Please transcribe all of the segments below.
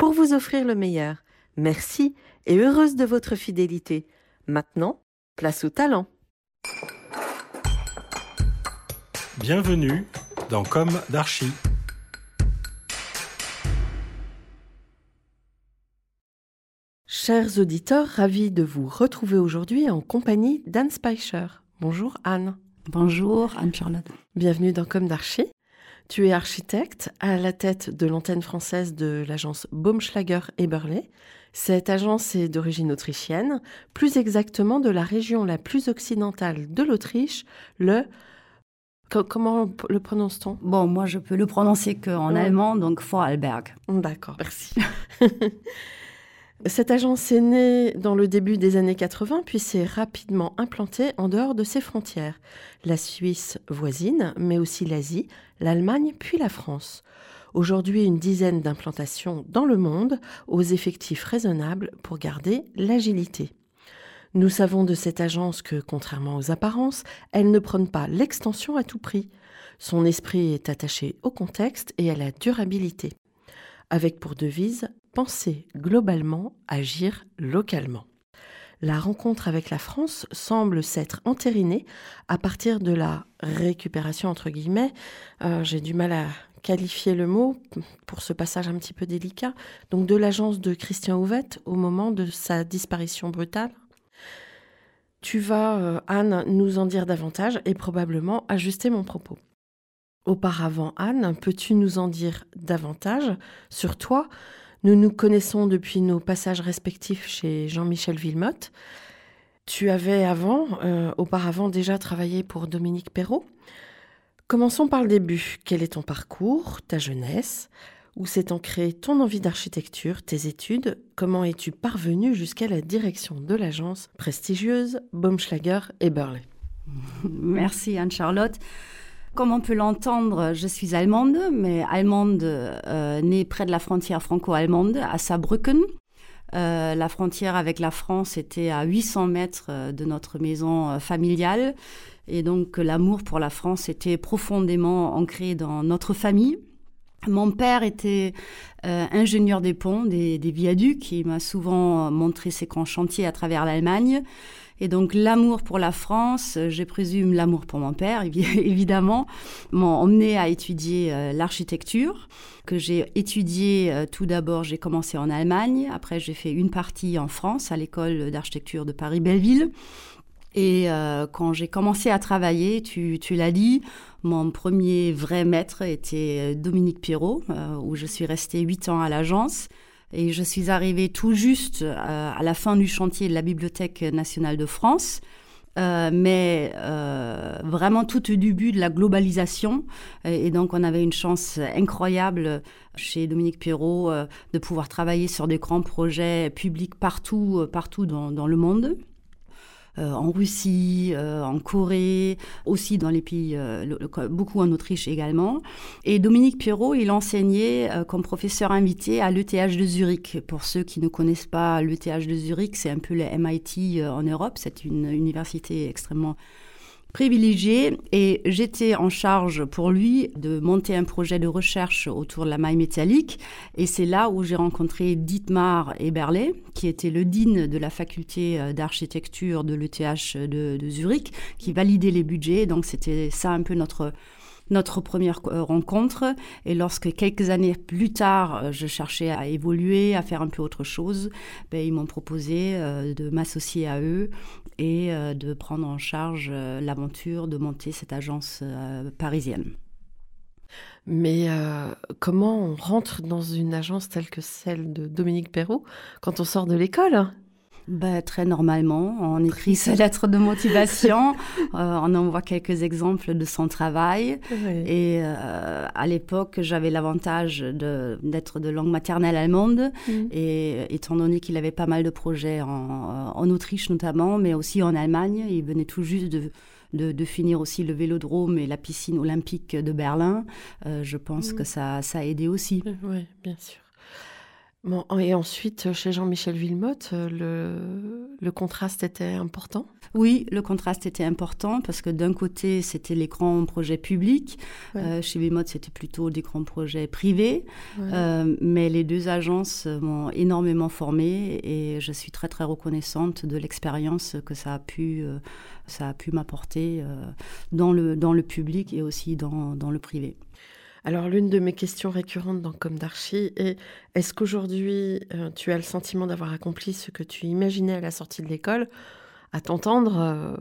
pour vous offrir le meilleur. Merci et heureuse de votre fidélité. Maintenant, place au talent. Bienvenue dans Comme d'Archie. Chers auditeurs, ravis de vous retrouver aujourd'hui en compagnie d'Anne Speicher. Bonjour Anne. Bonjour Anne-Charlotte. Bienvenue dans Comme d'Archie. Tu es architecte à la tête de l'antenne française de l'agence Baumschlager Eberle. Cette agence est d'origine autrichienne, plus exactement de la région la plus occidentale de l'Autriche, le Comment le prononce-t-on? Bon, moi je peux le prononcer qu'en allemand, donc Vorarlberg. D'accord, merci. Cette agence est née dans le début des années 80, puis s'est rapidement implantée en dehors de ses frontières. La Suisse voisine, mais aussi l'Asie, l'Allemagne, puis la France. Aujourd'hui, une dizaine d'implantations dans le monde, aux effectifs raisonnables pour garder l'agilité. Nous savons de cette agence que, contrairement aux apparences, elle ne prône pas l'extension à tout prix. Son esprit est attaché au contexte et à la durabilité, avec pour devise penser globalement, agir localement. La rencontre avec la France semble s'être entérinée à partir de la récupération, entre guillemets, euh, j'ai du mal à qualifier le mot pour ce passage un petit peu délicat, donc de l'agence de Christian Houvette au moment de sa disparition brutale. Tu vas, euh, Anne, nous en dire davantage et probablement ajuster mon propos. Auparavant, Anne, peux-tu nous en dire davantage sur toi, nous nous connaissons depuis nos passages respectifs chez Jean-Michel Villemotte. Tu avais avant, euh, auparavant déjà travaillé pour Dominique Perrault. Commençons par le début. Quel est ton parcours, ta jeunesse? Où s'est ancrée ton envie d'architecture, tes études? Comment es-tu parvenu jusqu'à la direction de l'agence prestigieuse Baumschlager et Burley? Merci Anne-Charlotte. Comme on peut l'entendre, je suis allemande, mais allemande euh, née près de la frontière franco-allemande, à Saarbrücken. Euh, la frontière avec la France était à 800 mètres euh, de notre maison familiale. Et donc l'amour pour la France était profondément ancré dans notre famille. Mon père était ingénieur des ponts, des, des viaducs. Il m'a souvent montré ses grands chantiers à travers l'Allemagne. Et donc l'amour pour la France, euh, je présume l'amour pour mon père, évidemment, m'ont emmené à étudier euh, l'architecture, que j'ai étudié euh, tout d'abord, j'ai commencé en Allemagne, après j'ai fait une partie en France, à l'école d'architecture de Paris-Belleville. Et quand j'ai commencé à travailler, tu, l'as dit, mon premier vrai maître était Dominique Pirot, où je suis restée huit ans à l'agence. Et je suis arrivée tout juste euh, à la fin du chantier de la Bibliothèque nationale de France. Euh, mais euh, vraiment tout au début de la globalisation. Et, donc, on avait une chance incroyable chez Dominique Perrault de pouvoir travailler sur des grands projets publics partout, partout dans, dans le monde. Euh, en Russie, euh, en Corée, aussi dans les pays, euh, beaucoup en Autriche également. Et Dominique Pierrot, il enseignait comme professeur invité à l'ETH de Zurich. Pour ceux qui ne connaissent pas l'ETH de Zurich, c'est un peu le MIT en Europe. C'est une université extrêmement privilégié et j'étais en charge pour lui de monter un projet de recherche autour de la maille métallique. Et c'est là où j'ai rencontré Dietmar Eberle qui était le dean de la faculté euh, d'architecture de l'ETH de, de Zurich qui validait les budgets. Donc c'était ça un peu notre notre première euh, rencontre. Et lorsque quelques années plus tard, euh, je cherchais à évoluer, à faire un peu autre chose, ben, ils m'ont proposé euh, de m'associer à eux et de prendre en charge l'aventure de monter cette agence parisienne. Mais comment on rentre dans une agence telle que celle de Dominique Perrault quand on sort de l'école ben, Très normalement. On écrit sa lettre de motivation, on envoie quelques exemples de son travail. Et à l'époque, j'avais l'avantage d'être de, langue maternelle allemande. Mm. Et étant donné qu'il avait pas mal de projets en, en Autriche notamment, mais aussi en Allemagne, il venait tout juste de de, finir aussi le vélodrome et la piscine olympique de Berlin. Euh, je pense que ça, ça a aidé aussi. Oui, bien sûr. Bon, et ensuite, chez Jean-Michel Villemotte, euh, le, le contraste était important? Oui, le contraste était important parce que d'un côté, c'était les grands projets publics. Euh, chez Villemotte, c'était plutôt des grands projets privés. Euh, mais les deux agences m'ont énormément formée et je suis très, très reconnaissante de l'expérience que ça a pu, ça a pu m'apporter dans, le, dans le public et aussi dans, dans le privé. Alors l'une de mes questions récurrentes dans Comme d'Archie est est-ce qu'aujourd'hui euh, tu as le sentiment d'avoir accompli ce que tu imaginais à la sortie de l'école à t'entendre, euh,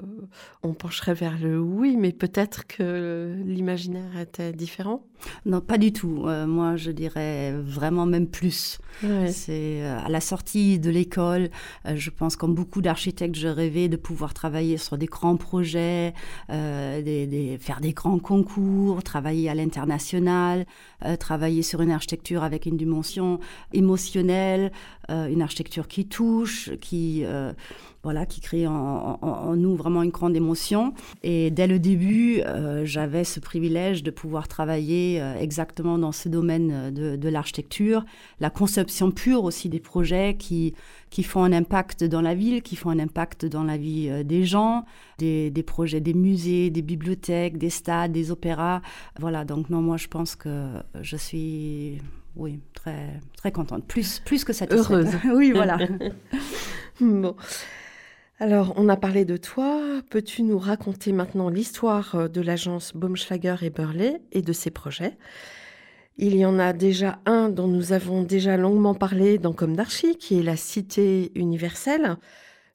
on pencherait vers le oui, mais peut-être que l'imaginaire était différent Non, pas du tout. Euh, moi, je dirais vraiment même plus. C'est euh, à la sortie de l'école, je pense comme beaucoup d'architectes, je rêvais de pouvoir travailler sur des grands projets, des, faire des grands concours, travailler à l'international, travailler sur une architecture avec une dimension émotionnelle, une architecture qui touche, qui voilà, qui crée en, nous vraiment une grande émotion. Et dès le début, euh, j'avais ce privilège de pouvoir travailler euh, exactement dans ce domaine de, l'architecture, la conception pure aussi des projets qui, qui font un impact dans la ville, qui font un impact dans la vie euh, des gens, des, des, projets des musées, des bibliothèques, des stades, des opéras. Voilà, donc non, moi je pense que je suis oui, très, très contente, plus, plus que satisfaite. Heureuse. oui, voilà. bon. Alors, on a parlé de toi. Peux-tu nous raconter maintenant l'histoire euh, de l'agence Baumschlager et Burley et de ses projets? Il y en a déjà un dont nous avons déjà longuement parlé dans Comme d'Archie, qui est la Cité universelle,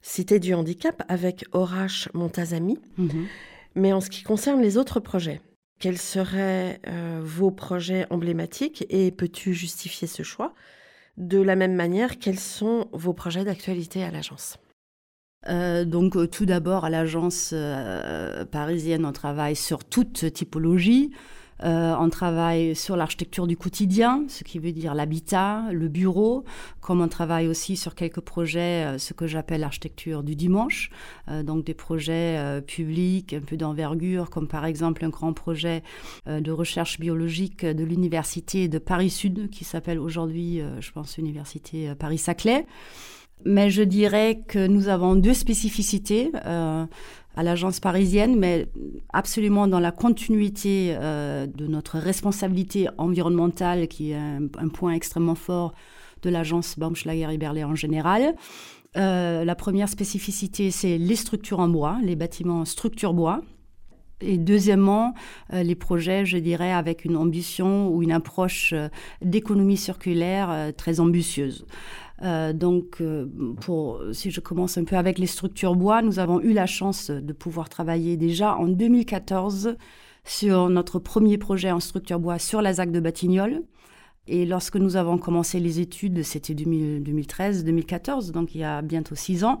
Cité du handicap, avec Horace Montazami. Mhm. Mais en ce qui concerne les autres projets, quels seraient euh, vos projets emblématiques et peux-tu justifier ce choix? De la même manière, quels sont vos projets d'actualité à l'agence? Euh, donc euh, tout d'abord à l'agence euh, parisienne, on travaille sur toute typologie. on travaille sur l'architecture du quotidien, ce qui veut dire l'habitat, le bureau, comme on travaille aussi sur quelques projets, ce que j'appelle l'architecture du dimanche, donc des projets publics un peu d'envergure, comme par exemple un grand projet de recherche biologique de l'université de Paris-Sud, qui s'appelle aujourd'hui, je pense, l'université Paris-Saclay. Mais je dirais que nous avons deux spécificités euh, à l'agence parisienne, mais absolument dans la continuité euh, de notre responsabilité environnementale, qui est un, point extrêmement fort de l'agence Baumschlager et Berlay en général. Euh, la première spécificité, c'est les structures en bois, les bâtiments structure bois. Et deuxièmement, les projets, je dirais, avec une ambition ou une approche d'économie circulaire très ambitieuse. Euh, donc, euh, si je commence un peu avec les structures bois, nous avons eu la chance de pouvoir travailler déjà en 2014 sur notre premier projet en structure bois sur la ZAC de Batignolles. Et lorsque nous avons commencé les études, c'était 2013-2014, donc il y a bientôt six ans,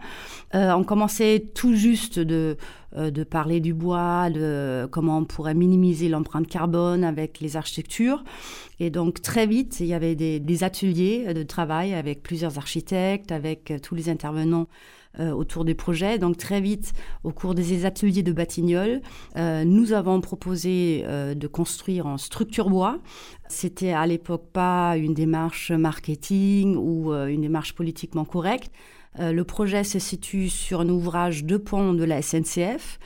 euh, on commençait tout juste de, euh, de parler du bois, de comment on pourrait minimiser l'empreinte carbone avec les architectures. Et donc très vite, il y avait des, des ateliers de travail avec plusieurs architectes, avec tous les intervenants euh, autour des projets. Donc très vite, au cours des ateliers de Batignolles, euh, nous avons proposé euh, de construire en structure bois. C'était à l'époque pas une démarche marketing ou une démarche politiquement correcte. le projet se situe sur un ouvrage de pont de la SNCF.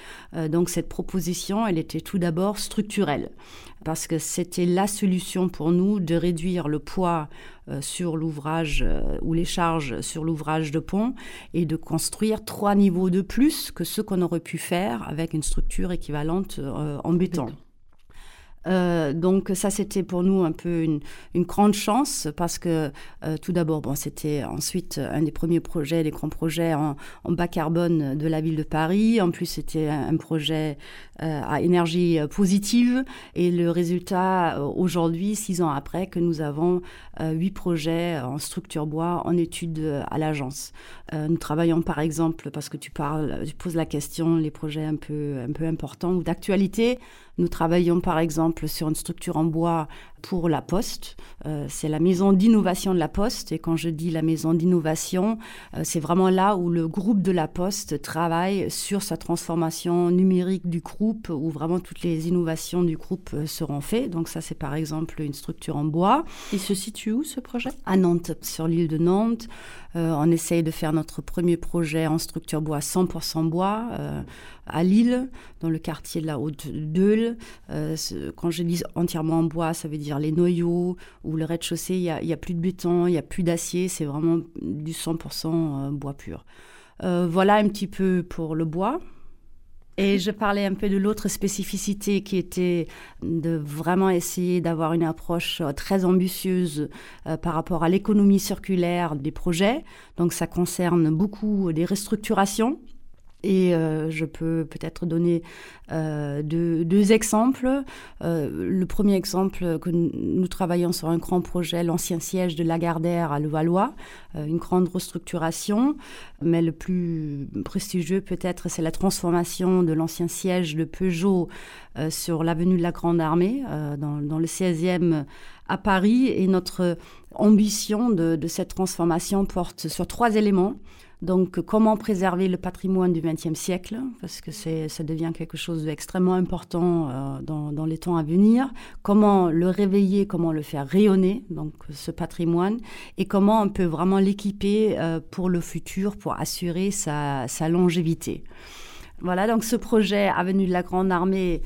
donc cette proposition, elle était tout d'abord structurelle parce que c'était la solution pour nous de réduire le poids euh, sur l'ouvrage euh, ou les charges sur l'ouvrage de pont et de construire trois niveaux de plus que ce qu'on aurait pu faire avec une structure équivalente euh, en béton. Euh, donc ça, c'était pour nous un peu une, grande chance parce que euh, tout d'abord, bon, c'était ensuite un des premiers projets, des grands projets en, bas carbone de la ville de Paris. En plus, c'était un, projet euh, à énergie positive et le résultat aujourd'hui, six ans après, que nous avons huit projets en structure bois en étude à l'agence. nous travaillons par exemple, parce que tu tu poses la question, les projets un peu un peu importants ou d'actualité. Nous travaillons par exemple sur une structure en bois pour la Poste. Euh, c'est la maison d'innovation de la Poste. Et quand je dis la maison d'innovation, euh, c'est vraiment là où le groupe de la Poste travaille sur sa transformation numérique du groupe, où vraiment toutes les innovations du groupe euh, seront faites. Donc ça, c'est par exemple une structure en bois. Il se situe où ce projet? À Nantes, sur l'île de Nantes. on essaye de faire notre premier projet en structure bois 100% bois à Lille, dans le quartier de la Haute-Deule. quand je dis entièrement en bois, ça veut dire les noyaux ou le rez-de-chaussée, il n'y a, plus de béton, il n'y a plus d'acier, c'est vraiment du 100% euh, bois pur. Euh, voilà un petit peu pour le bois. Et je parlais un peu de l'autre spécificité qui était de vraiment essayer d'avoir une approche euh, très ambitieuse par rapport à l'économie circulaire des projets. Donc ça concerne beaucoup des restructurations et euh, je peux peut-être donner euh, deux, exemples. Euh, le premier exemple que nous, travaillons sur un grand projet, l'ancien siège de Lagardère à Levallois, une grande restructuration, mais le plus prestigieux peut-être, c'est la transformation de l'ancien siège de Peugeot sur l'avenue de la Grande Armée, dans, le 16e à Paris. Et notre ambition de cette transformation porte sur trois éléments. Donc, comment préserver le patrimoine du XXe siècle, parce que ça devient quelque chose d'extrêmement important euh, dans, dans, les temps à venir. Comment le réveiller, comment le faire rayonner, donc ce patrimoine, et comment on peut vraiment l'équiper euh, pour le futur, pour assurer sa, sa longévité. Voilà, donc ce projet Avenue de la Grande Armée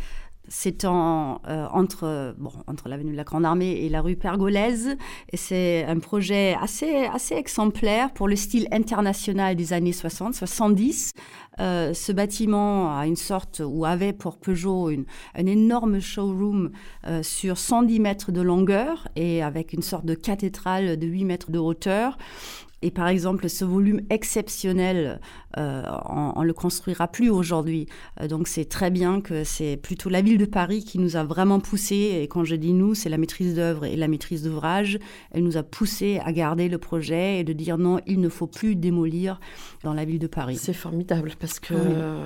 c'est en, euh, entre, bon, entre l'avenue de la Grande Armée et la rue Pergolèse. Et c'est un projet assez, assez exemplaire pour le style international des années 60, 70. Euh, ce bâtiment a une sorte, ou avait pour Peugeot une, un énorme showroom euh, sur 110 mètres de longueur et avec une sorte de cathédrale de 8 mètres de hauteur. Et par exemple, ce volume exceptionnel, euh, on, on, le construira plus aujourd'hui. Euh, donc c'est très bien que c'est plutôt la ville de Paris qui nous a vraiment poussé. Et quand je dis nous, c'est la maîtrise d'œuvre et la maîtrise d'ouvrage. Elle nous a poussé à garder le projet et de dire non, il ne faut plus démolir dans la ville de Paris. C'est formidable parce que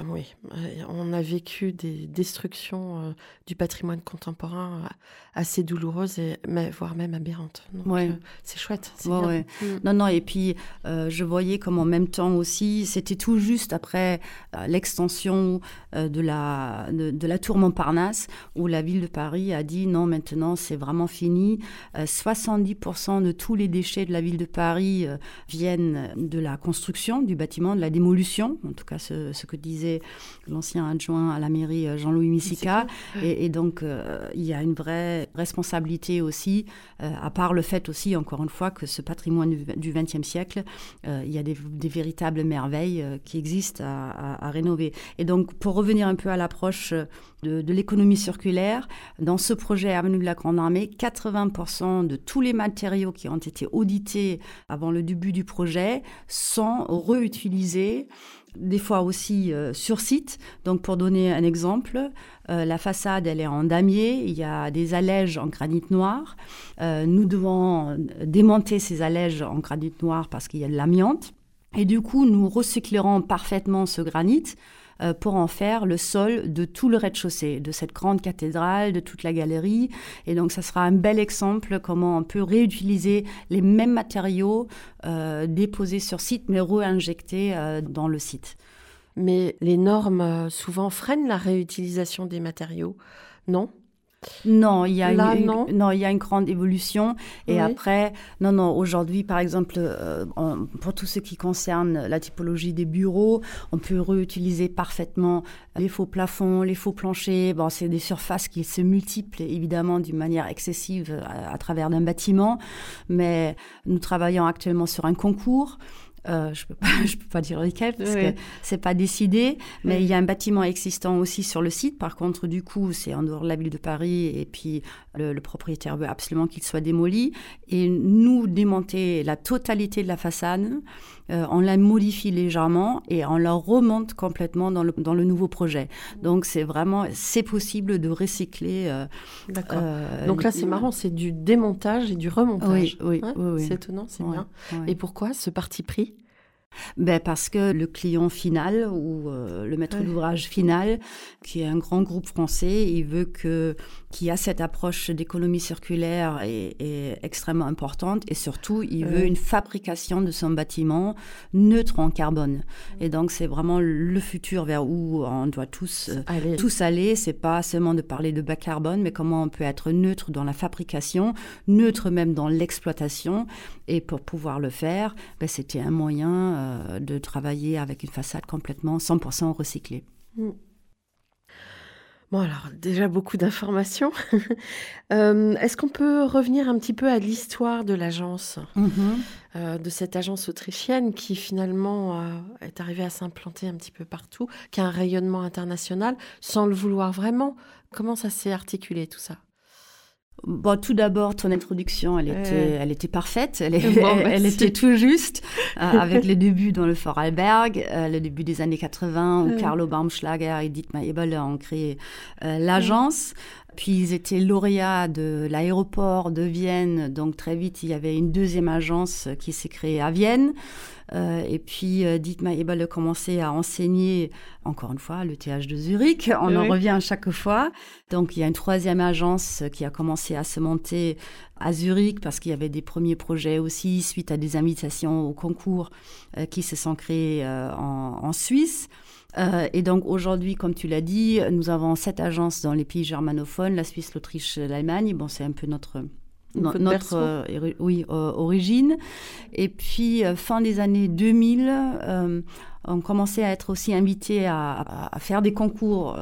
oui. oui. on a vécu des destructions euh, du patrimoine contemporain euh, assez douloureuses et voire même aberrantes. Donc ouais. euh, c'est chouette. Ouais, ouais. Mm. Non, non. Et puis euh, je voyais comme en même temps aussi, c'était tout juste après euh, l'extension euh, de, la, de, de, la tour Montparnasse, où la ville de Paris a dit non, maintenant c'est vraiment fini. 70% de tous les déchets de la ville de Paris viennent de la construction du bâtiment, de la démolution, en tout cas ce, ce que disait l'ancien adjoint à la mairie Jean-Louis Missica. Et, et, donc il y a une vraie responsabilité aussi, à part le fait aussi, encore une fois, que ce patrimoine du XXe siècle, euh, il y a des, des véritables merveilles euh, qui existent à, rénover. Et donc, pour revenir un peu à l'approche de, de l'économie circulaire, dans ce projet Avenue de la Grande Armée, 80% de tous les matériaux qui ont été audités avant le début du projet sont réutilisés des fois aussi euh, sur site. Donc, pour donner un exemple, euh, la façade, elle est en damier, il y a des allèges en granit noir. Euh, nous devons démonter ces allèges en granit noir parce qu'il y a de l'amiante. Et du coup, nous recyclerons parfaitement ce granit euh, pour en faire le sol de tout le rez-de-chaussée, de cette grande cathédrale, de toute la galerie. Et donc, ça sera un bel exemple comment on peut réutiliser les mêmes matériaux euh, déposés sur site, mais réinjectés euh, dans le site. Mais les normes souvent freinent la réutilisation des matériaux, non? Non, il y a Là, une, non. non, il y a une grande évolution. Et oui. après, non, non, aujourd'hui, par exemple, euh, on, pour tout ce qui concerne la typologie des bureaux, on peut réutiliser parfaitement les faux plafonds, les faux planchers. Bon, c'est des surfaces qui se multiplient évidemment d'une manière excessive à, à travers d'un bâtiment. Mais nous travaillons actuellement sur un concours Euh, je peux pas, je peux pas dire lequel parce que c'est pas décidé, mais il y a un bâtiment existant aussi sur le site. Par contre, du coup, c'est en dehors de la ville de Paris et puis le, le propriétaire veut absolument qu'il soit démoli. Et nous démonter la totalité de la façade euh, on la modifie légèrement et on la remonte complètement dans le, dans le nouveau projet. Donc c'est vraiment, c'est possible de recycler. Euh, D'accord. Euh, Donc là c'est marrant, c'est du démontage et du remontage. Oui, oui, hein oui, C'est étonnant, c'est bien. Et pourquoi ce parti pris? Ben parce que le client final ou euh, le maître d'ouvrage final, qui est un grand groupe français, il veut que qui a cette approche d'économie circulaire est, extrêmement importante et surtout il veut une fabrication de son bâtiment neutre en carbone. Et donc c'est vraiment le futur vers où on doit tous euh, aller. tous aller. C'est pas seulement de parler de bas carbone, mais comment on peut être neutre dans la fabrication, neutre même dans l'exploitation. Et pour pouvoir le faire, ben, c'était un moyen euh, de travailler avec une façade complètement 100% recyclée. Mm. Bon, alors déjà beaucoup d'informations. Euh, est-ce qu'on peut revenir un petit peu à l'histoire de l'agence, mm-hmm. euh, de cette agence autrichienne qui finalement est arrivée à s'implanter un petit peu partout, qui a un rayonnement international sans le vouloir vraiment? Comment ça s'est articulé tout ça? Bon, tout d'abord, ton introduction, elle était, elle était parfaite, elle, elle, était tout juste, euh, avec les débuts dans le Fort Alberg, euh, le début des années 80, où Carlo Baumschlager et Dietmar Eberle ont créé euh, l'agence. Puis ils étaient lauréats de l'aéroport de Vienne, donc très vite il y avait une deuxième agence qui s'est créée à Vienne. Euh, et puis, euh, Dietmar Eberle a commencé à enseigner, encore une fois, le TH de Zurich. On en revient à chaque fois. Donc, il y a une troisième agence qui a commencé à se monter à Zurich parce qu'il y avait des premiers projets aussi suite à des invitations au concours euh, qui se sont créés en, en, Suisse. Et donc aujourd'hui, comme tu l'as dit, nous avons sept agences dans les pays germanophones, la Suisse, l'Autriche, l'Allemagne. Bon, c'est un peu notre notre euh, oui, euh, origine. Et puis, euh, fin des années 2000, on commençait à être aussi invité à, faire des concours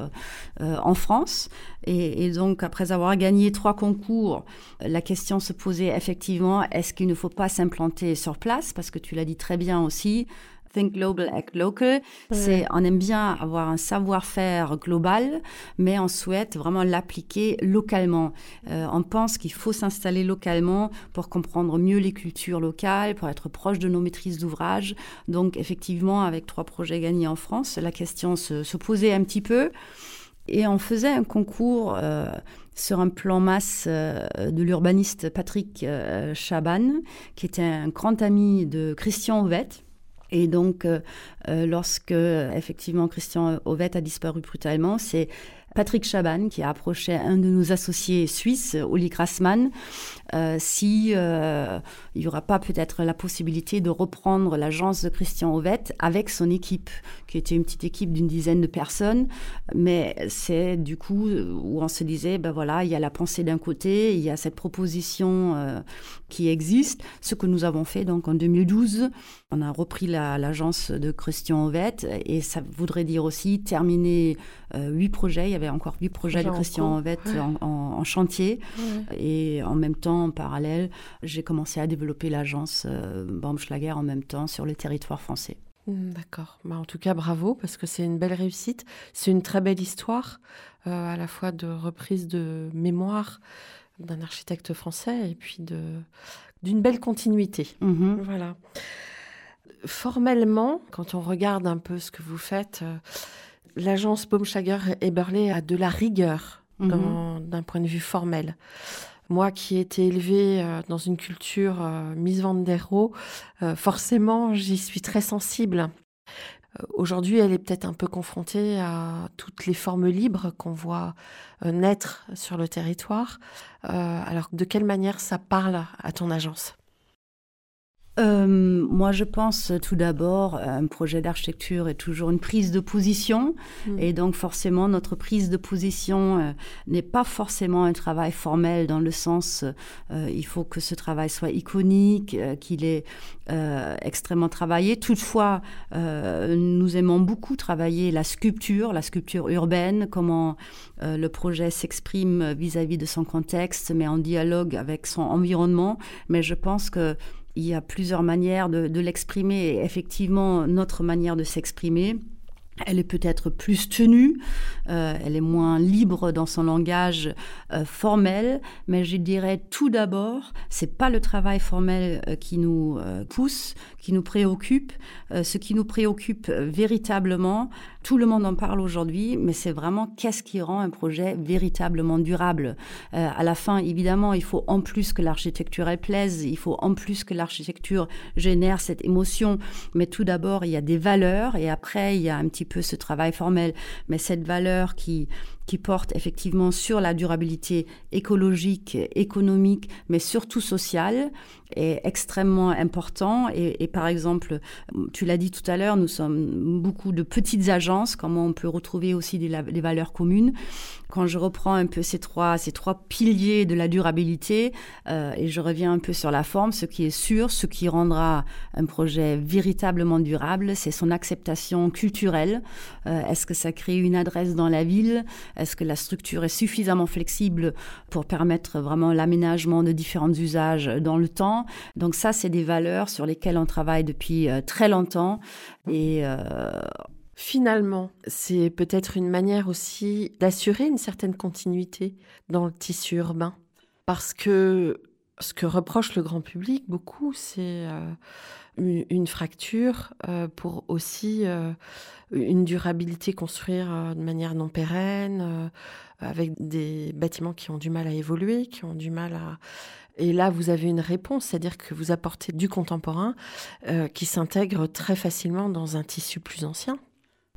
en France. Et, et, donc, après avoir gagné trois concours, la question se posait effectivement, est-ce qu'il ne faut pas s'implanter sur place? Parce que tu l'as dit très bien aussi, Think Global, Act Local. C'est, on aime bien avoir un savoir-faire global, mais on souhaite vraiment l'appliquer localement. Euh, on pense qu'il faut s'installer localement pour comprendre mieux les cultures locales, pour être proche de nos maîtrises d'ouvrage. Donc, effectivement, avec trois projets gagnés en France, la question se, posait un petit peu. Et on faisait un concours euh, sur un plan masse euh, de l'urbaniste Patrick Chaban, qui était un grand ami de Christian Ovette. Et donc, euh, euh, lorsque effectivement Christian Ovette a disparu brutalement, c'est Patrick Chaban qui a approché un de nos associés suisses, Oli Grassmann, euh, si euh, il n'y aura pas peut-être la possibilité de reprendre l'agence de Christian Ovette avec son équipe, qui était une petite équipe d'une dizaine de personnes, mais c'est du coup où on se disait, ben voilà, il y a la pensée d'un côté, il y a cette proposition euh, qui existe, ce que nous avons fait donc en 2012, on a repris l'agence de Christian Ovette et ça voudrait dire aussi terminer huit projets, il y avait encore huit projets de Christian Ovette en, chantier. Et en même temps en parallèle, j'ai commencé à développer l'agence euh, Baumschlager en même temps sur le territoire français. Hmm, d'accord. Bah, en tout cas, bravo, parce que c'est une belle réussite. C'est une très belle histoire, euh, à la fois de reprise de mémoire d'un architecte français et puis de, d'une belle continuité. Mhm. Voilà. Formellement, quand on regarde un peu ce que vous faites, euh, l'agence Baumschlager Eberle a de la rigueur mhm. d'un point de vue formel. Moi qui ai été élevée euh, dans une culture euh, Miss Van euh, forcément j'y suis très sensible. Aujourd'hui, elle est peut-être un peu confrontée à toutes les formes libres qu'on voit naître sur le territoire. alors, de quelle manière ça parle à ton agence? Euh, moi, je pense tout d'abord, un projet d'architecture est toujours une prise de position. Mm. Et donc, forcément, notre prise de position euh, n'est pas forcément un travail formel dans le sens, euh, il faut que ce travail soit iconique, euh, qu'il est extrêmement travaillé. Toutefois, nous aimons beaucoup travailler la sculpture, la sculpture urbaine, comment le projet s'exprime vis-à-vis de son contexte, mais en dialogue avec son environnement. Mais je pense que il y a plusieurs manières de, de l'exprimer effectivement notre manière de s'exprimer elle est peut-être plus tenue, euh, elle est moins libre dans son langage euh, formel, mais je dirais tout d'abord, c'est pas le travail formel euh, qui nous pousse, qui nous préoccupe. ce qui nous préoccupe véritablement, tout le monde en parle aujourd'hui, mais c'est vraiment qu'est-ce qui rend un projet véritablement durable. à la fin, évidemment, il faut en plus que l'architecture elle plaise, il faut en plus que l'architecture génère cette émotion, mais tout d'abord, il y a des valeurs et après, il y a un petit peu ce travail formel, mais cette valeur qui, qui porte effectivement sur la durabilité écologique, économique, mais surtout sociale, est extrêmement important. Et, par exemple, tu l'as dit tout à l'heure, nous sommes beaucoup de petites agences, comment on peut retrouver aussi des, valeurs communes? Quand je reprends un peu ces trois, ces trois piliers de la durabilité, euh, et je reviens un peu sur la forme, ce qui est sûr, ce qui rendra un projet véritablement durable, c'est son acceptation culturelle. Euh, est-ce que ça crée une adresse dans la ville? Est-ce que la structure est suffisamment flexible pour permettre vraiment l'aménagement de différents usages dans le temps? Donc ça, c'est des valeurs sur lesquelles on travaille depuis euh, très longtemps. Et euh, Finalement, c'est peut-être une manière aussi d'assurer une certaine continuité dans le tissu urbain. Parce que ce que reproche le grand public beaucoup, c'est euh, une, fracture pour aussi une durabilité construire euh, de manière non pérenne, euh, avec des bâtiments qui ont du mal à évoluer, qui ont du mal à... Et là, vous avez une réponse, c'est-à-dire que vous apportez du contemporain euh, qui s'intègre très facilement dans un tissu plus ancien.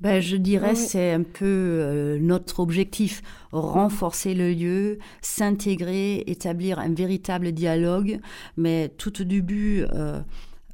Ben, je dirais c'est un peu notre objectif, renforcer le lieu, s'intégrer, établir un véritable dialogue, mais tout au début,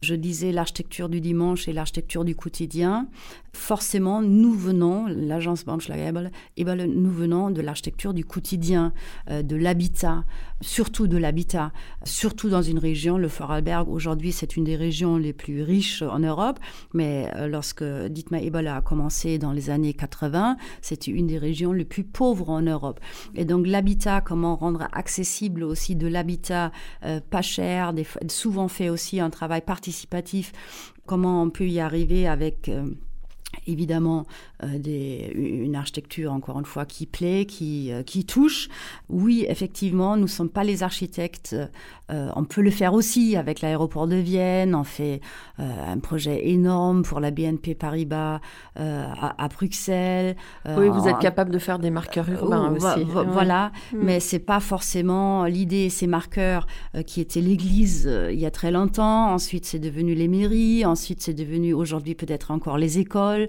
je disais l'architecture du dimanche et l'architecture du quotidien forcément, nous venons, l'agence Baumschlager, et ben, nous venons de l'architecture du quotidien, euh, de l'habitat, surtout de l'habitat, surtout dans une région, le Vorarlberg, aujourd'hui, c'est une des régions les plus riches en Europe, mais euh, lorsque Dietmar Ebel a commencé dans les années 80, c'était une des régions les plus pauvres en Europe. Et donc, l'habitat, comment rendre accessible aussi de l'habitat euh, pas cher, souvent fait aussi un travail participatif, comment on peut y arriver avec évidemment euh, des, une architecture, encore une fois, qui plaît, qui, euh, qui touche. Oui, effectivement, nous ne sommes pas les architectes. Euh, on peut le faire aussi avec l'aéroport de Vienne. On fait un projet énorme pour la BNP Paribas à, Bruxelles. oui, vous êtes capable de faire des marqueurs urbains aussi. Voilà, mm. mais c'est pas forcément l'idée. Ces marqueurs qui étaient l'église il y a très longtemps. Ensuite, c'est devenu les mairies. Ensuite, c'est devenu aujourd'hui peut-être encore les écoles.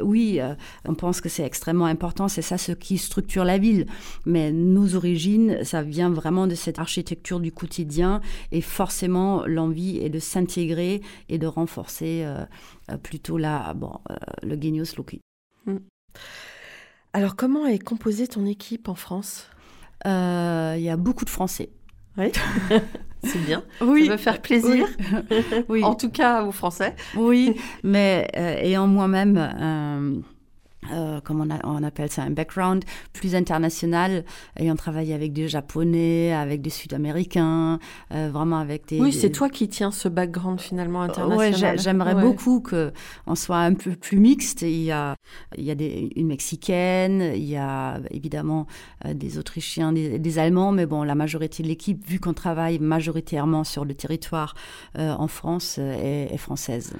Oui, on pense que c'est extrêmement important, c'est ça ce qui structure la ville. Mais nos origines, ça vient vraiment de cette architecture du quotidien et forcément l'envie est de s'intégrer et de renforcer euh, euh, plutôt la, bon, euh, le genius loci. Hmm. Alors comment est composée ton équipe en France? Il y a beaucoup de Français. Oui. C'est bien. Oui. Ça va faire plaisir. Oui. en tout cas aux Français. Oui, mais ayant moi-même euh, comme on, appelle ça, un background plus international, ayant travaillé avec des Japonais, avec des Sud-Américains, euh, vraiment avec des... Oui, c'est toi qui tiens ce background finalement international. Oui, j'aimerais beaucoup qu'on soit un peu plus mixte. Il y a, il y a des, une Mexicaine, il y a évidemment euh, des Autrichiens, des, Allemands, mais bon, la majorité de l'équipe, vu qu'on travaille majoritairement sur le territoire en France, est, est française.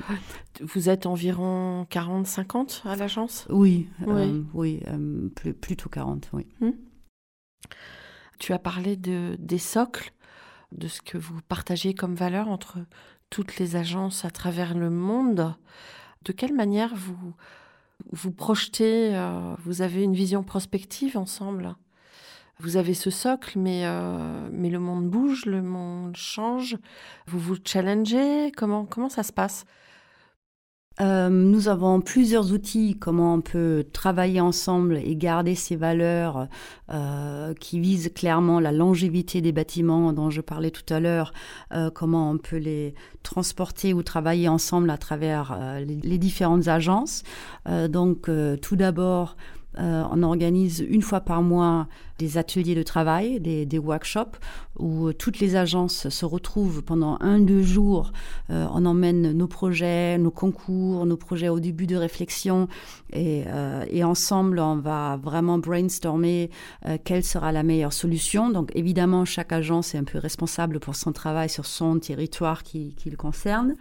Vous êtes environ 40-50 à l'agence? Oui, oui, oui euh, euh, plus, plutôt 40, oui. Hmm. Tu as parlé de, des socles, de ce que vous partagez comme valeur entre toutes les agences à travers le monde. De quelle manière vous vous projetez euh, Vous avez une vision prospective ensemble? Vous avez ce socle, mais, mais le monde bouge, le monde change. Vous vous challengez? Comment, comment ça se passe? Euh, nous avons plusieurs outils, comment on peut travailler ensemble et garder ces valeurs euh, qui visent clairement la longévité des bâtiments dont je parlais tout à l'heure, euh, comment on peut les transporter ou travailler ensemble à travers les, les, différentes agences. donc tout d'abord, Euh, on organise une fois par mois des ateliers de travail, des, workshops, où toutes les agences se retrouvent pendant un, deux jours. Euh, on emmène nos projets, nos concours, nos projets au début de réflexion, et, et ensemble, on va vraiment brainstormer quelle sera la meilleure solution. Donc évidemment, chaque agence est un peu responsable pour son travail sur son territoire qui le concerne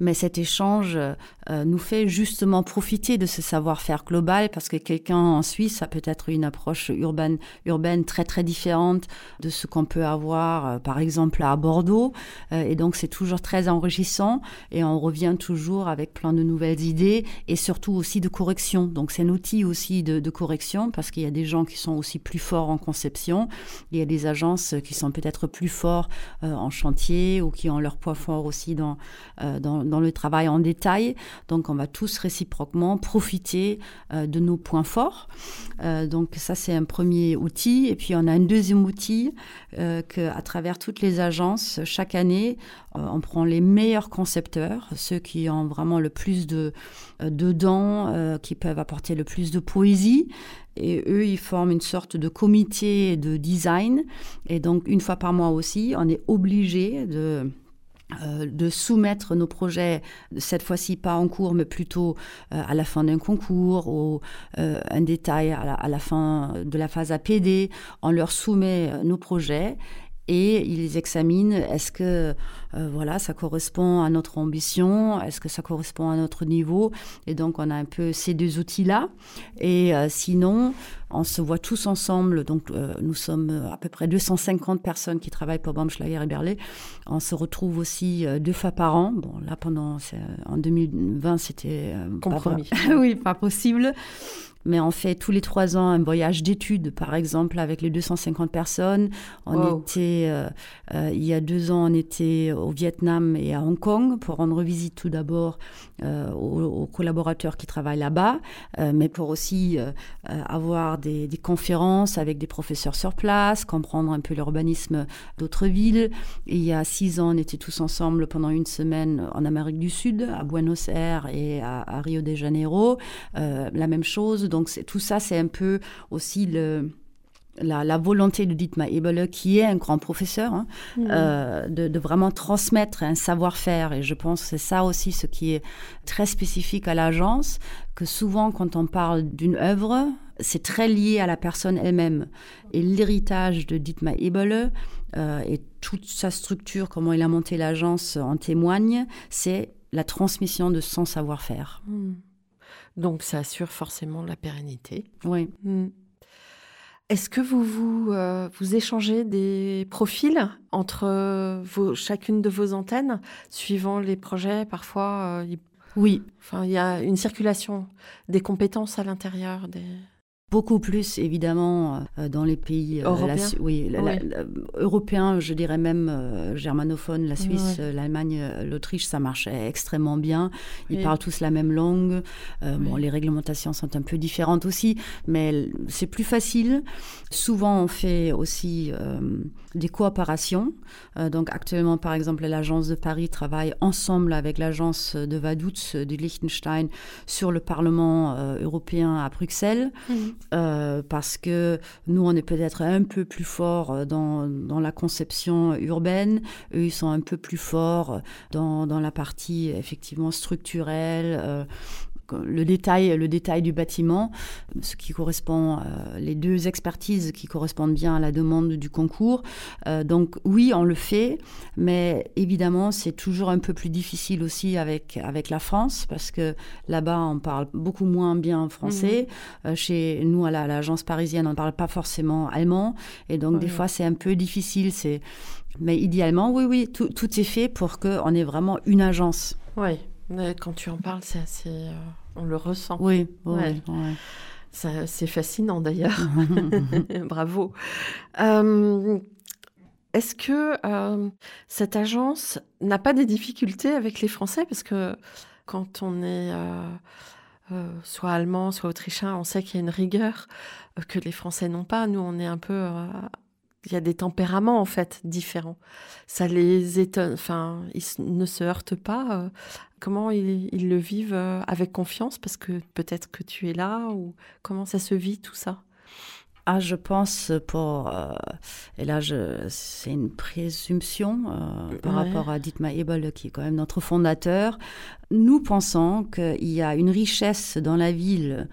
mais cet échange euh, nous fait justement profiter de ce savoir-faire global parce que quelqu'un en Suisse a peut-être une approche urbaine, urbaine très très différente de ce qu'on peut avoir euh, par exemple à Bordeaux. Euh, et donc c'est toujours très enrichissant et on revient toujours avec plein de nouvelles idées et surtout aussi de correction. Donc c'est un outil aussi de, de correction parce qu'il y a des gens qui sont aussi plus forts en conception. Il y a des agences qui sont peut-être plus forts en chantier ou qui ont leur poids fort aussi dans dans le travail en détail. Donc, on va tous réciproquement profiter euh, de nos points forts. Euh, donc, ça, c'est un premier outil. Et puis, on a un deuxième outil euh, qu'à travers toutes les agences, chaque année, on prend les meilleurs concepteurs, ceux qui ont vraiment le plus de dents, qui peuvent apporter le plus de poésie, et eux, ils forment une sorte de comité de design. Et donc, une fois par mois aussi, on est obligé de euh, de soumettre nos projets, cette fois-ci pas en cours, mais plutôt euh, à la fin d'un concours ou euh, un détail à la, fin de la phase APD. On leur soumet nos projets et ils examinent est-ce que voilà ça correspond à notre ambition, est-ce que ça correspond à notre niveau et donc on a un peu ces deux outils là et sinon on se voit tous ensemble donc euh, nous sommes à peu près 250 personnes qui travaillent pour Baumschlager et Berlé on se retrouve aussi deux fois par an. Bon là pendant en 2020 c'était compromis. Oui pas possible. Mais on fait tous les trois ans un voyage d'études, par exemple, avec les 250 personnes. On était, euh, euh, il y a deux ans, on était au Vietnam et à Hong Kong pour rendre visite tout d'abord euh, aux, collaborateurs qui travaillent là-bas, mais pour aussi avoir des, des, conférences avec des professeurs sur place, comprendre un peu l'urbanisme d'autres villes. Et il y a six ans, on était tous ensemble pendant une semaine en Amérique du Sud, à Buenos Aires et à, à Rio de Janeiro. la même chose. Donc tout ça, c'est un peu aussi le, la, volonté de Dietmar Eberle, qui est un grand professeur, hein, mmh. euh, de, vraiment transmettre un savoir-faire. Et je pense que c'est ça aussi ce qui est très spécifique à l'agence, que souvent quand on parle d'une œuvre, c'est très lié à la personne elle-même. Et l'héritage de Dietmar Eberle euh, et toute sa structure, comment il a monté l'agence en témoigne, c'est la transmission de son savoir-faire. Mmh. Donc ça assure forcément la pérennité. Oui. Hmm. Est-ce que vous vous, euh, vous échangez des profils entre vos, chacune de vos antennes, suivant les projets? Parfois, euh, oui. Enfin, il y a une circulation des compétences à l'intérieur des. Beaucoup plus, évidemment, euh, dans les pays euh, européens. oui, européens, je dirais même euh, germanophones, la Suisse, l'Allemagne, l'Autriche, ça marche extrêmement bien. Ils parlent tous la même langue. Bon, les réglementations sont un peu différentes aussi, mais c'est plus facile. Souvent, on fait aussi des coopérations. donc, actuellement, par exemple, l'agence de Paris travaille ensemble avec l'agence de Vaduz de Liechtenstein sur le Parlement européen à Bruxelles. Mhm. Euh, parce que nous, on est peut-être un peu plus fort euh, dans, la conception urbaine, eux, ils sont un peu plus forts dans, dans la partie effectivement structurelle, euh, le détail, le détail du bâtiment, ce qui correspond, euh, les deux expertises qui correspondent bien à la demande du concours. Euh, donc oui, on le fait, mais évidemment, c'est toujours un peu plus difficile aussi avec, avec la France, parce que là-bas, on parle beaucoup moins bien français. Mhm. Euh, chez nous, à l'agence parisienne, on ne parle pas forcément allemand, et donc des fois, c'est un peu difficile. Mais idéalement, oui, oui, tout, tout est fait pour qu'on ait vraiment une agence. Oui. Quand tu en parles, c'est assez. Euh, on le ressent. Oui, ouais. C'est fascinant d'ailleurs. Bravo. Euh, est-ce que euh, cette agence n'a pas des difficultés avec les Français? Parce que quand on est soit allemand, soit autrichien, on sait qu'il y a une rigueur que les Français n'ont pas. Nous, on est un peu il y a des tempéraments en fait différents. Ça les étonne, enfin, ils ne se heurtent pas. Euh, comment ils, le vivent euh, avec confiance parce que peut-être que tu es là ou comment ça se vit tout ça? Ah, je pense pour euh, et là c'est une présomption par rapport à Dietmar Ebel qui est quand même notre fondateur. Nous pensons qu'il y a une richesse dans la ville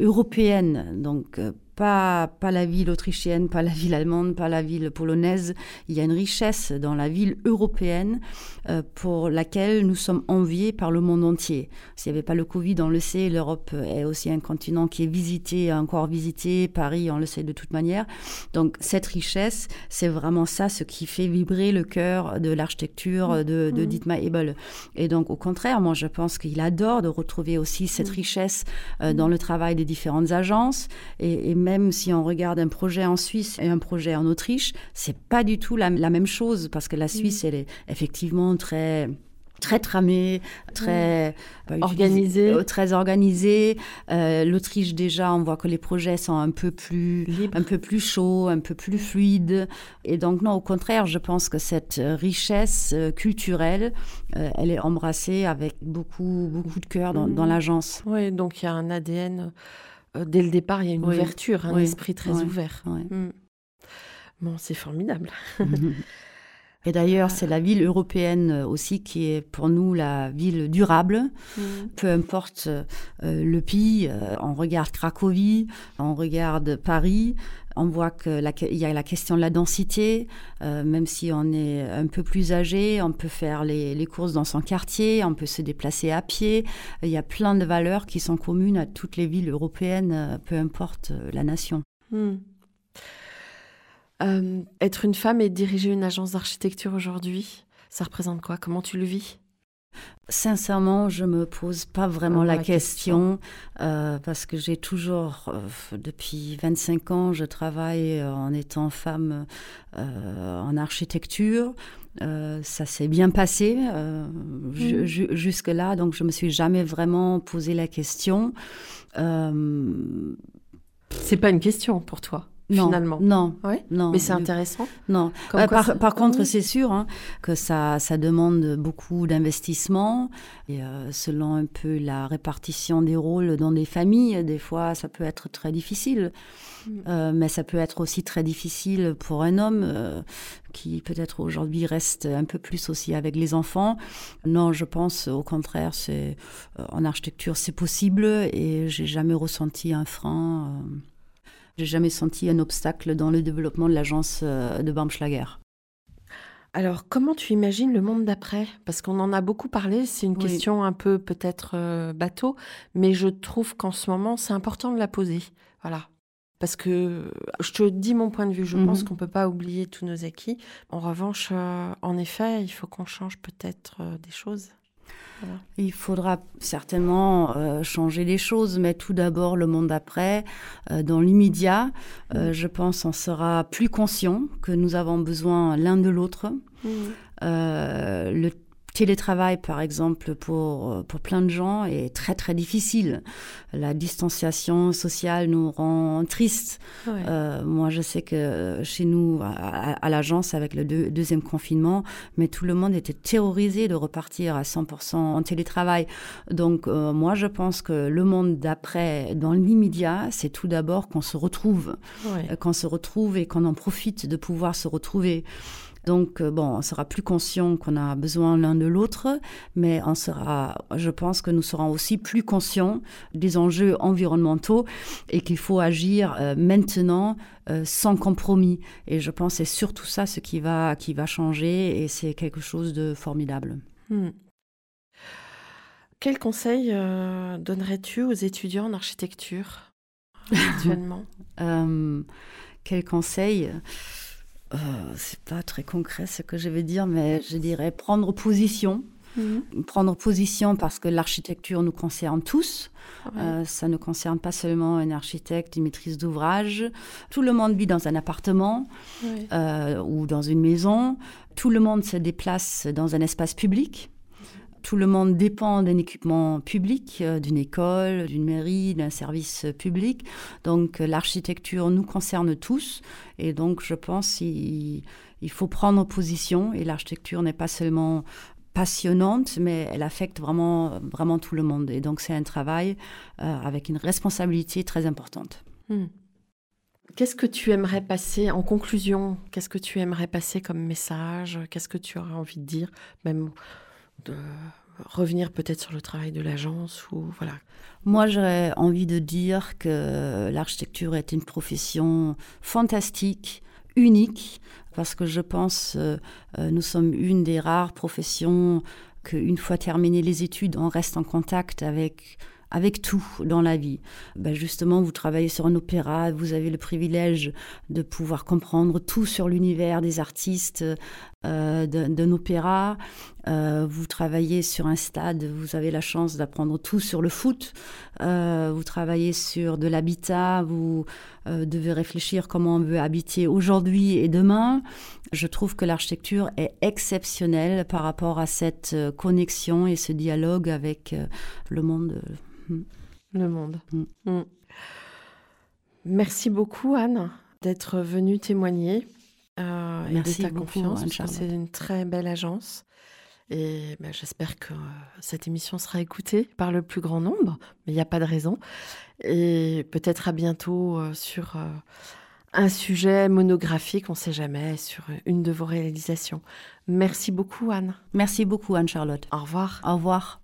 européenne, donc pas, pas la ville autrichienne, pas la ville allemande, pas la ville polonaise. Il y a une richesse dans la ville européenne euh, pour laquelle nous sommes enviés par le monde entier. S'il n'y avait pas le Covid, on le sait, l'Europe est aussi un continent qui est visité, encore visité. Paris, on le sait de toute manière. Donc cette richesse, c'est vraiment ça ce qui fait vibrer le cœur de l'architecture de, de mmh. Dietmar Ebel. Et donc au contraire, moi je pense qu'il adore de retrouver aussi cette mmh. richesse euh, dans le travail des différentes agences et, et même si on regarde un projet en Suisse et un projet en Autriche, c'est pas du tout la, même chose parce que la Suisse, mm. elle est effectivement très très tramée, très organisée. Euh, très organisée. Euh, L'Autriche déjà, on voit que les projets sont un peu plus un peu plus chauds, un peu plus fluides. Et donc non, au contraire, je pense que cette richesse euh, culturelle, elle est embrassée avec beaucoup beaucoup de cœur dans, dans mm. l'agence. Oui, donc il y a un ADN dès le départ, il y a une ouverture, un esprit très ouvert. Mm. Bon, c'est formidable. Et d'ailleurs, c'est la ville européenne euh, aussi qui est pour nous la ville durable. Mm. Peu importe euh, le pays, on regarde Cracovie, on regarde Paris, on voit qu'il y a la question de la densité. Euh, même si on est un peu plus âgé, on peut faire les, courses dans son quartier, on peut se déplacer à pied. Il y a plein de valeurs qui sont communes à toutes les villes européennes, euh, peu importe euh, la nation. Hmm. être une femme et diriger une agence d'architecture aujourd'hui, ça représente quoi? Comment tu le vis? Sincèrement, je me pose pas vraiment la, question, euh, parce que j'ai toujours, euh, depuis 25 ans, je travaille en étant femme euh, en architecture. ça s'est bien passé mmh. jusque-là, donc je me suis jamais vraiment posé la question. C'est pas une question pour toi? Non, finalement. Non, non. Mais c'est intéressant. Non. Euh, par, contre, c'est sûr hein, que ça, ça demande beaucoup d'investissement. Et euh, selon un peu la répartition des rôles dans des familles, des fois, ça peut être très difficile. Mm. Euh, mais ça peut être aussi très difficile pour un homme qui peut-être aujourd'hui reste un peu plus aussi avec les enfants. Non, je pense au contraire, c'est en architecture, c'est possible et j'ai jamais ressenti un frein. J'ai jamais senti un obstacle dans le développement de l'agence euh, de Baumschlager. Alors, comment tu imagines le monde d'après? Parce qu'on en a beaucoup parlé, c'est une question un peu peut-être euh, bateau, mais je trouve qu'en ce moment, c'est important de la poser. Voilà. Parce que je te dis mon point de vue, je pense mhm. qu'on ne peut pas oublier tous nos acquis. En revanche, euh, en effet, il faut qu'on change peut-être des choses. Il faudra certainement euh, changer les choses, mais tout d'abord le monde d'après. Euh, dans l'immédiat, euh, mm. je pense on sera plus conscient que nous avons besoin l'un de l'autre. Mm. le télétravail, par exemple, pour, euh, pour plein de gens est très, très difficile. La distanciation sociale nous rend tristes. Euh, moi, je sais que chez nous, à, l'agence, avec le deuxième confinement, mais tout le monde était terrorisé de repartir à 100% en télétravail. Donc, euh, moi, je pense que le monde d'après, dans l'immédiat, c'est tout d'abord qu'on se retrouve. Qu'on se retrouve et qu'on en profite de pouvoir se retrouver. Donc, euh, bon, on sera plus conscient qu'on a besoin l'un de l'autre, mais on sera, je pense que nous serons aussi plus conscients des enjeux environnementaux et qu'il faut agir euh, maintenant euh, sans compromis. Et je pense que c'est surtout ça ce qui va, qui va changer et c'est quelque chose de formidable. Hmm. Quel conseil donnerais-tu aux étudiants en architecture actuellement? Quel conseil? Euh, c'est pas très concret ce que je vais dire, mais je dirais prendre position. Mhm. Prendre position parce que l'architecture nous concerne tous. Euh, ça ne concerne pas seulement un architecte, une maîtrise d'ouvrage. Tout le monde vit dans un appartement euh, ou dans une maison. Tout le monde se déplace dans un espace public. Tout le monde dépend d'un équipement public, euh, d'une école, d'une mairie, d'un service public. Donc l'architecture nous concerne tous. Et donc je pense qu'il il faut prendre position. Et l'architecture n'est pas seulement passionnante, mais elle affecte vraiment, vraiment tout le monde. Et donc c'est un travail euh, avec une responsabilité très importante. Hmm. Qu'est-ce que tu aimerais passer en conclusion Qu'est-ce que tu aimerais passer comme message Qu'est-ce que tu aurais envie de dire de revenir peut-être sur le travail de l'agence ou voilà. Moi, j'aurais envie de dire que l'architecture est une profession fantastique, unique, parce que je pense euh, euh, nous sommes une des rares professions qu'une fois terminées les études, on reste en contact avec avec tout dans la vie. Ben justement, vous travaillez sur un opéra, vous avez le privilège de pouvoir comprendre tout sur l'univers des artistes euh, d'un opéra. Euh, vous travaillez sur un stade, vous avez la chance d'apprendre tout sur le foot. Euh, vous travaillez sur de l'habitat, vous euh, devez réfléchir comment on veut habiter aujourd'hui et demain. Je trouve que l'architecture est exceptionnelle par rapport à cette connexion et ce dialogue avec le monde. Le monde. Mm. Mm. Merci beaucoup, Anne, d'être venue témoigner euh, et de ta confiance. C'est une très belle agence. Et ben, j'espère que cette émission sera écoutée par le plus grand nombre, mais il n'y a pas de raison. Et peut-être à bientôt euh, sur euh, un sujet monographique, on ne sait jamais, sur une de vos réalisations. Merci beaucoup, Anne. Merci beaucoup, Anne-Charlotte. Au revoir. Au revoir.